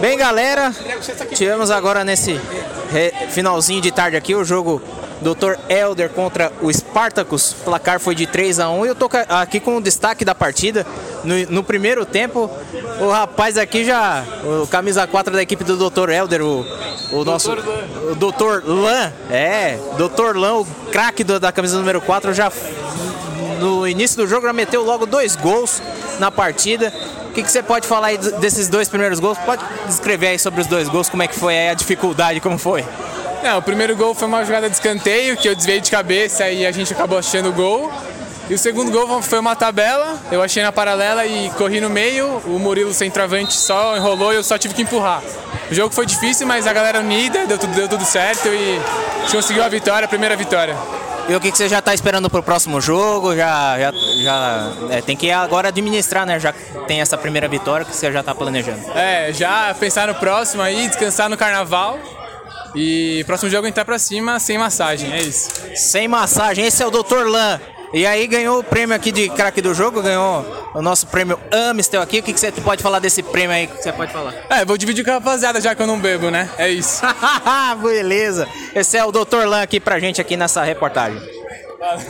Bem, galera, tivemos agora nesse finalzinho de tarde aqui o jogo Dr. Elder contra o Spartacus. O placar foi de 3 a 1 e eu tô aqui com o destaque da partida. No, no primeiro tempo, o rapaz aqui já, o camisa 4 da equipe do Dr. Elder, o, o nosso o Dr. Lan, é, Dr. Lan, o craque da camisa número 4, já no início do jogo já meteu logo dois gols na partida. Que, que você pode falar aí desses dois primeiros gols? Pode descrever aí sobre os dois gols, como é que foi aí a dificuldade, como foi? É, o primeiro gol foi uma jogada de escanteio que eu desviei de cabeça e a gente acabou achando o gol. E o segundo gol foi uma tabela, eu achei na paralela e corri no meio, o Murilo centroavante só enrolou e eu só tive que empurrar. O jogo foi difícil, mas a galera unida, deu tudo, deu tudo certo e a gente conseguiu a vitória, a primeira vitória. E o que, que você já está esperando para o próximo jogo? Já, já, já é, tem que agora administrar, né? Já tem essa primeira vitória que você já está planejando. É, já pensar no próximo aí, descansar no carnaval. E próximo jogo entrar para cima sem massagem, é isso. Sem massagem, esse é o Dr. Lan. E aí ganhou o prêmio aqui de craque do jogo, ganhou o nosso prêmio Amistel aqui. O que, que você pode falar desse prêmio aí que você pode falar? É, vou dividir com a rapaziada já que eu não bebo, né? É isso. Beleza. Esse é o Dr. Lan aqui pra gente aqui nessa reportagem. Valeu.